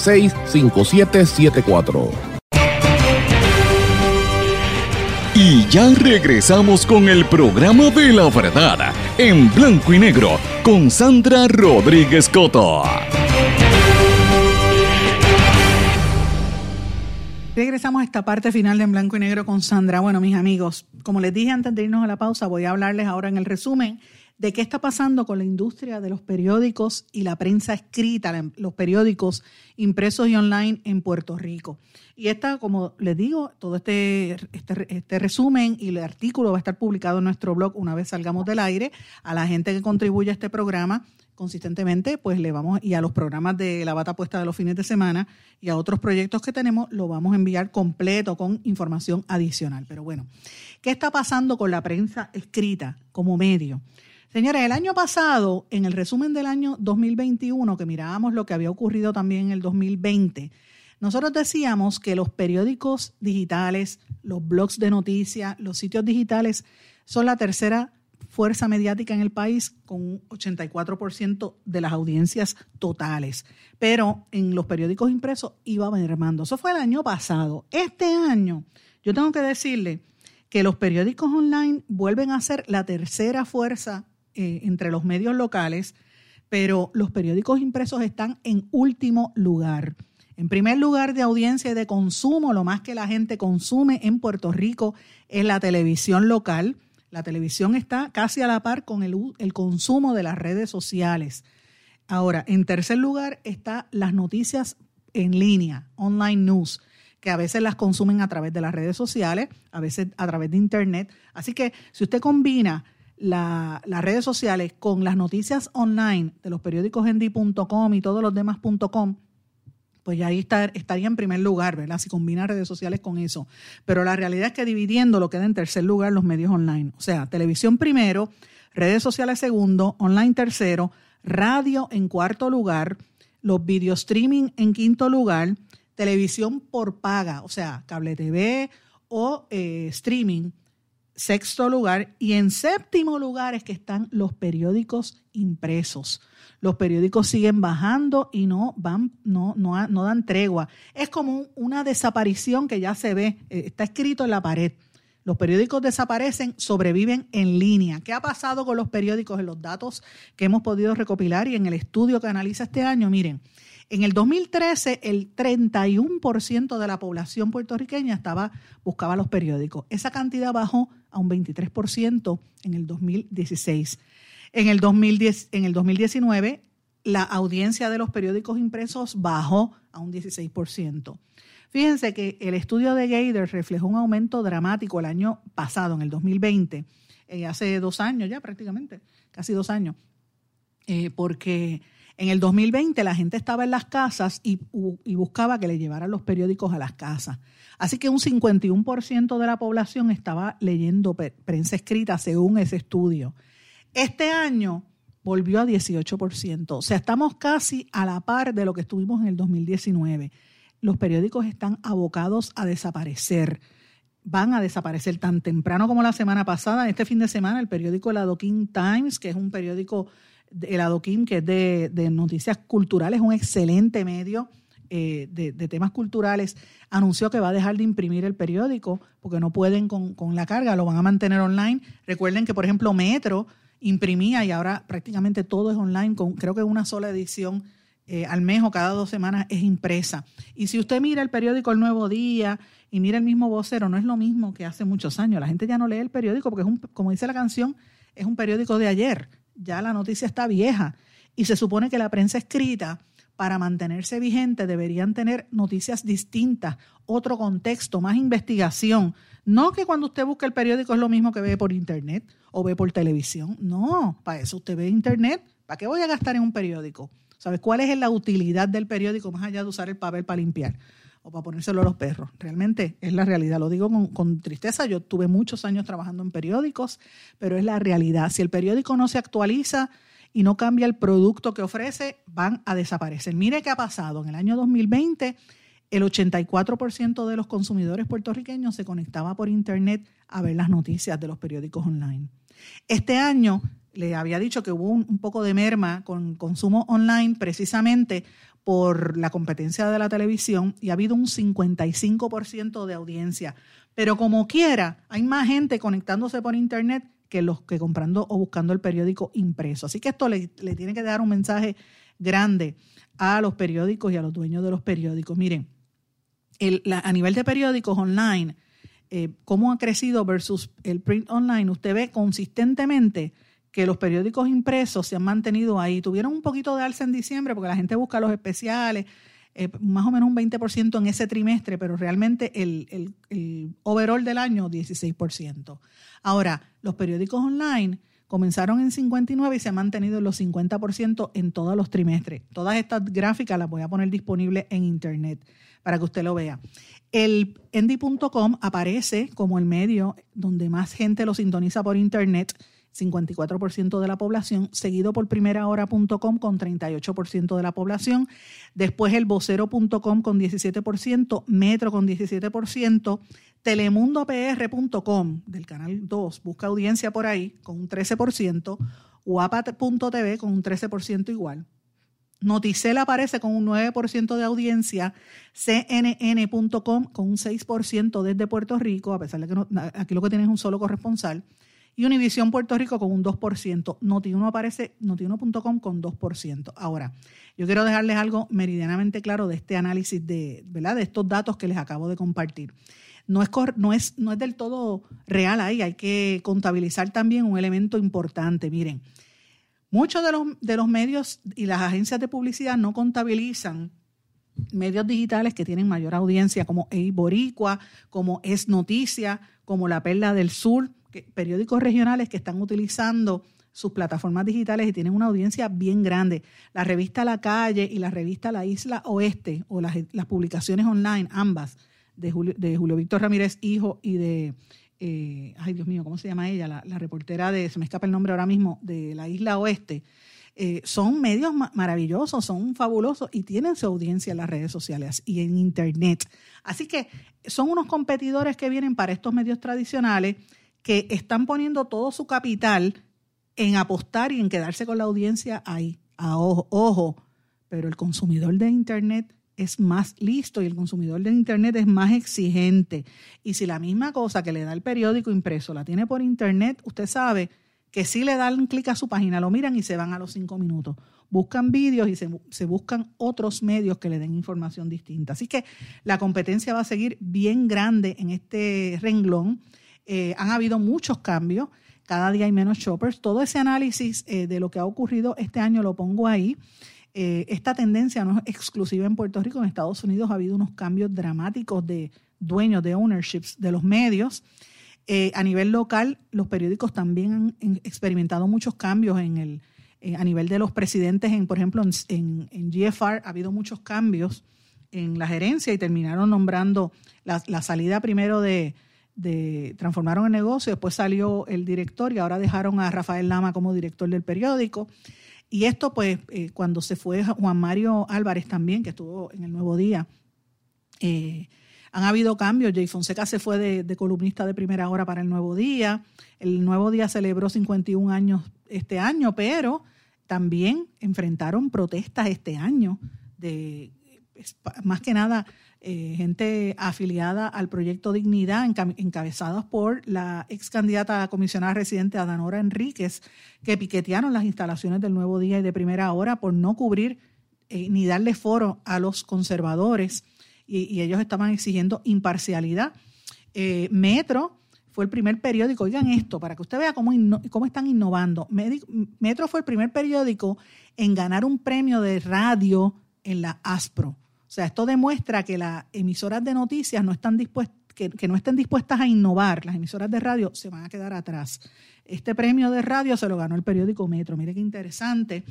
Y ya regresamos con el programa de la verdad en blanco y negro con Sandra Rodríguez Coto. Regresamos a esta parte final de En Blanco y Negro con Sandra. Bueno, mis amigos, como les dije antes de irnos a la pausa, voy a hablarles ahora en el resumen de qué está pasando con la industria de los periódicos y la prensa escrita, los periódicos impresos y online en Puerto Rico. Y esta, como les digo, todo este, este, este, resumen y el artículo va a estar publicado en nuestro blog una vez salgamos del aire. A la gente que contribuye a este programa consistentemente, pues le vamos, y a los programas de la bata puesta de los fines de semana y a otros proyectos que tenemos, lo vamos a enviar completo con información adicional. Pero bueno, ¿qué está pasando con la prensa escrita como medio? Señores, el año pasado, en el resumen del año 2021, que mirábamos lo que había ocurrido también en el 2020, nosotros decíamos que los periódicos digitales, los blogs de noticias, los sitios digitales son la tercera fuerza mediática en el país con un 84% de las audiencias totales. Pero en los periódicos impresos iba mermando. Eso fue el año pasado. Este año, yo tengo que decirle que los periódicos online vuelven a ser la tercera fuerza eh, entre los medios locales, pero los periódicos impresos están en último lugar. En primer lugar de audiencia y de consumo, lo más que la gente consume en Puerto Rico es la televisión local. La televisión está casi a la par con el, el consumo de las redes sociales. Ahora, en tercer lugar está las noticias en línea, online news, que a veces las consumen a través de las redes sociales, a veces a través de Internet. Así que si usted combina las redes sociales con las noticias online de los periódicos endy.com y todos los demás.com, pues ya ahí estaría en primer lugar, ¿verdad? Si combina redes sociales con eso. Pero la realidad es que dividiendo lo queda en tercer lugar los medios online. O sea, televisión primero, redes sociales segundo, online tercero, radio en cuarto lugar, los video streaming en quinto lugar, televisión por paga, o sea, cable TV o eh, streaming sexto lugar y en séptimo lugar es que están los periódicos impresos. Los periódicos siguen bajando y no van, no, no, no dan tregua. Es como una desaparición que ya se ve, eh, está escrito en la pared. Los periódicos desaparecen, sobreviven en línea. ¿Qué ha pasado con los periódicos en los datos que hemos podido recopilar y en el estudio que analiza este año? Miren, en el 2013, el 31% de la población puertorriqueña buscaba los periódicos. Esa cantidad bajó a un 23% en el 2016. En el, 2010, en el 2019, la audiencia de los periódicos impresos bajó a un 16%. Fíjense que el estudio de Gator reflejó un aumento dramático el año pasado, en el 2020, eh, hace dos años ya prácticamente, casi dos años, eh, porque en el 2020 la gente estaba en las casas y, buscaba que le llevaran los periódicos a las casas. Así que un 51% de la población estaba leyendo prensa escrita según ese estudio. Este año volvió a 18%. O sea, estamos casi a la par de lo que estuvimos en el 2019. Los periódicos están abocados a desaparecer. Van a desaparecer tan temprano como la semana pasada. Este fin de semana, el periódico La Doquín Times, que es un periódico el Adoquín, que es de, noticias culturales, un excelente medio eh, de, temas culturales, anunció que va a dejar de imprimir el periódico porque no pueden con, la carga, lo van a mantener online. Recuerden que, por ejemplo, Metro imprimía y ahora prácticamente todo es online, con creo que una sola edición eh, al mes o cada dos semanas es impresa. Y si usted mira el periódico El Nuevo Día y mira el mismo vocero, no es lo mismo que hace muchos años. La gente ya no lee el periódico porque es un, como dice la canción, es un periódico de ayer ya la noticia está vieja y se supone que la prensa escrita para mantenerse vigente deberían tener noticias distintas, otro contexto, más investigación. No que cuando usted busca el periódico es lo mismo que ve por internet o ve por televisión. No, para eso usted ve internet. ¿Para qué voy a gastar en un periódico? ¿Sabes cuál es la utilidad del periódico más allá de usar el papel para limpiar? O para ponérselo a los perros. Realmente es la realidad. Lo digo con, tristeza. Yo tuve muchos años trabajando en periódicos, pero es la realidad. Si el periódico no se actualiza y no cambia el producto que ofrece, van a desaparecer. Mire qué ha pasado. En el año 2020, el 84% de los consumidores puertorriqueños se conectaba por Internet a ver las noticias de los periódicos online. Este año le había dicho que hubo un poco de merma con consumo online precisamente por la competencia de la televisión y ha habido un 55% de audiencia. Pero como quiera, hay más gente conectándose por Internet que los que comprando o buscando el periódico impreso. Así que esto le, tiene que dar un mensaje grande a los periódicos y a los dueños de los periódicos. Miren, a nivel de periódicos online, eh, cómo ha crecido versus el print online, usted ve consistentemente que los periódicos impresos se han mantenido ahí. Tuvieron un poquito de alza en diciembre porque la gente busca los especiales, eh, más o menos un 20% en ese trimestre, pero realmente el, el, el overall del año 16%. Ahora, los periódicos online comenzaron en 59 y se han mantenido en los 50% en todos los trimestres. Todas estas gráficas las voy a poner disponibles en internet para que usted lo vea. El endy.com aparece como el medio donde más gente lo sintoniza por internet 54% de la población, seguido por primerahora.com con 38% de la población, después el vocero.com con 17%, Metro con 17%, telemundopr.com del canal 2, busca audiencia por ahí con un 13%, guapa.tv con un 13% igual. Noticel aparece con un 9% de audiencia, cnn.com con un 6% desde Puerto Rico, a pesar de que aquí lo que tiene es un solo corresponsal, y Univisión Puerto Rico con un 2%. Noti1 aparece, notiuno.com con 2%. Ahora, yo quiero dejarles algo meridianamente claro de este análisis de, ¿verdad? de estos datos que les acabo de compartir. No es, no, es, no es del todo real ahí, hay que contabilizar también un elemento importante. Miren, muchos de los, de los medios y las agencias de publicidad no contabilizan medios digitales que tienen mayor audiencia, como Ei Boricua, como Es Noticia, como La Perla del Sur, periódicos regionales que están utilizando sus plataformas digitales y tienen una audiencia bien grande. La revista La Calle y la revista La Isla Oeste, o las, publicaciones online, ambas, de Julio, de Julio Víctor Ramírez Hijo y de, eh, ay Dios mío, ¿cómo se llama ella? La, la, reportera de, se me escapa el nombre ahora mismo, de La Isla Oeste. Eh, son medios maravillosos, son fabulosos y tienen su audiencia en las redes sociales y en Internet. Así que son unos competidores que vienen para estos medios tradicionales que están poniendo todo su capital en apostar y en quedarse con la audiencia ahí, a ojo, ojo, pero el consumidor de Internet es más listo y el consumidor de Internet es más exigente. Y si la misma cosa que le da el periódico impreso la tiene por Internet, usted sabe que si le dan clic a su página, lo miran y se van a los cinco minutos. Buscan vídeos y se, se, buscan otros medios que le den información distinta. Así que la competencia va a seguir bien grande en este renglón. Eh, han habido muchos cambios, cada día hay menos shoppers. Todo ese análisis eh, de lo que ha ocurrido este año lo pongo ahí. Eh, esta tendencia no es exclusiva en Puerto Rico, en Estados Unidos ha habido unos cambios dramáticos de dueños, de ownerships de los medios. Eh, a nivel local, los periódicos también han experimentado muchos cambios en el, a nivel de los presidentes, en, por ejemplo, en, GFR ha habido muchos cambios en la gerencia y terminaron nombrando la salida primero de, de, transformaron el negocio, después salió el director y ahora dejaron a Rafael Lama como director del periódico. Y esto, pues, eh, cuando se fue Juan Mario Álvarez también, que estuvo en el Nuevo Día, eh, han habido cambios. Jay Fonseca se fue de, de, columnista de primera hora para el Nuevo Día. El Nuevo Día celebró 51 años este año, pero también enfrentaron protestas este año de más que nada eh, gente afiliada al proyecto Dignidad, encabezados por la ex candidata a comisionada residente Adanora Enríquez, que piquetearon las instalaciones del Nuevo Día y de Primera Hora por no cubrir eh, ni darle foro a los conservadores y, ellos estaban exigiendo imparcialidad. Eh, Metro fue el primer periódico, oigan esto, para que usted vea cómo, cómo están innovando. Metro fue el primer periódico en ganar un premio de radio en la ASPRO. O sea, esto demuestra que las emisoras de noticias no están que, no estén dispuestas a innovar, las emisoras de radio se van a quedar atrás. Este premio de radio se lo ganó el periódico Metro. Mire qué interesante.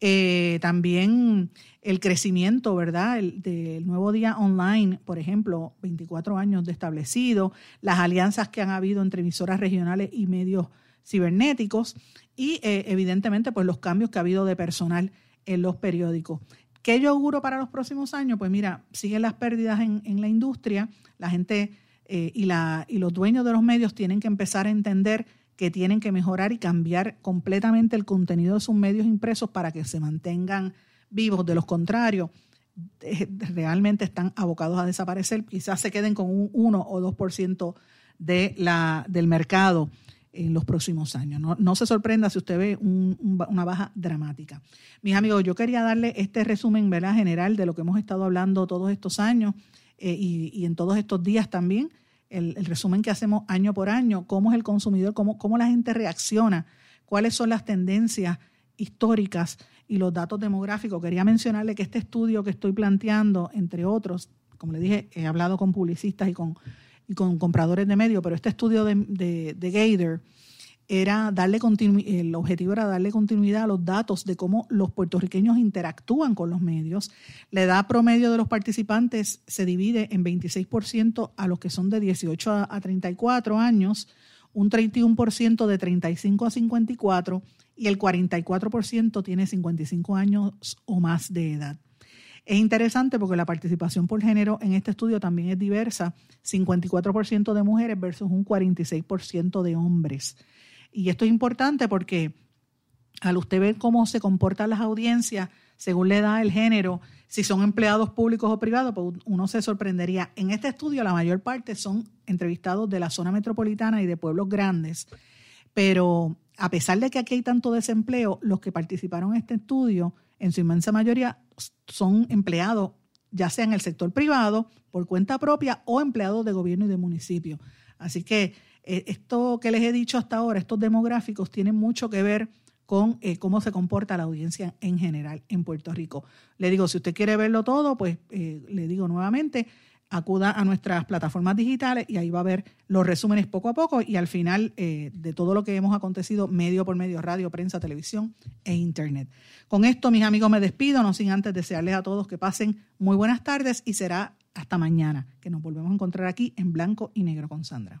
Eh, también el crecimiento, ¿verdad? del nuevo día online, por ejemplo, 24 años de establecido, las alianzas que han habido entre emisoras regionales y medios cibernéticos y eh, evidentemente pues los cambios que ha habido de personal en los periódicos. ¿Qué yo auguro para los próximos años? Pues mira, siguen las pérdidas en, la industria, la gente eh, y, la, y los dueños de los medios tienen que empezar a entender que tienen que mejorar y cambiar completamente el contenido de sus medios impresos para que se mantengan vivos. De los contrarios, eh, realmente están abocados a desaparecer. Quizás se queden con un 1 o 2% de la, del mercado en los próximos años. No, se sorprenda si usted ve una baja dramática. Mis amigos, yo quería darle este resumen ¿verdad? general de lo que hemos estado hablando todos estos años eh, y, en todos estos días también, el, resumen que hacemos año por año, cómo es el consumidor, cómo, cómo la gente reacciona, cuáles son las tendencias históricas y los datos demográficos. Quería mencionarle que este estudio que estoy planteando, entre otros, como le dije, he hablado con publicistas y con y con compradores de medios, pero este estudio de, de, Gator era darle el objetivo era darle continuidad a los datos de cómo los puertorriqueños interactúan con los medios. La edad promedio de los participantes se divide en 26% a los que son de 18 a 34 años, un 31% de 35 a 54 y el 44% tiene 55 años o más de edad. Es interesante porque la participación por género en este estudio también es diversa, 54% de mujeres versus un 46% de hombres. Y esto es importante porque al usted ver cómo se comportan las audiencias según le da el género, si son empleados públicos o privados, pues uno se sorprendería. En este estudio la mayor parte son entrevistados de la zona metropolitana y de pueblos grandes, pero a pesar de que aquí hay tanto desempleo, los que participaron en este estudio en su inmensa mayoría son empleados, ya sea en el sector privado, por cuenta propia o empleados de gobierno y de municipio. Así que eh, esto que les he dicho hasta ahora, estos demográficos, tienen mucho que ver con eh, cómo se comporta la audiencia en general en Puerto Rico. Le digo, si usted quiere verlo todo, pues eh, le digo nuevamente, acuda a nuestras plataformas digitales y ahí va a ver los resúmenes poco a poco y al final eh, de todo lo que hemos acontecido medio por medio, radio, prensa, televisión e internet. Con esto, mis amigos, me despido, no sin antes desearles a todos que pasen muy buenas tardes y será hasta mañana, que nos volvemos a encontrar aquí en blanco y negro con Sandra.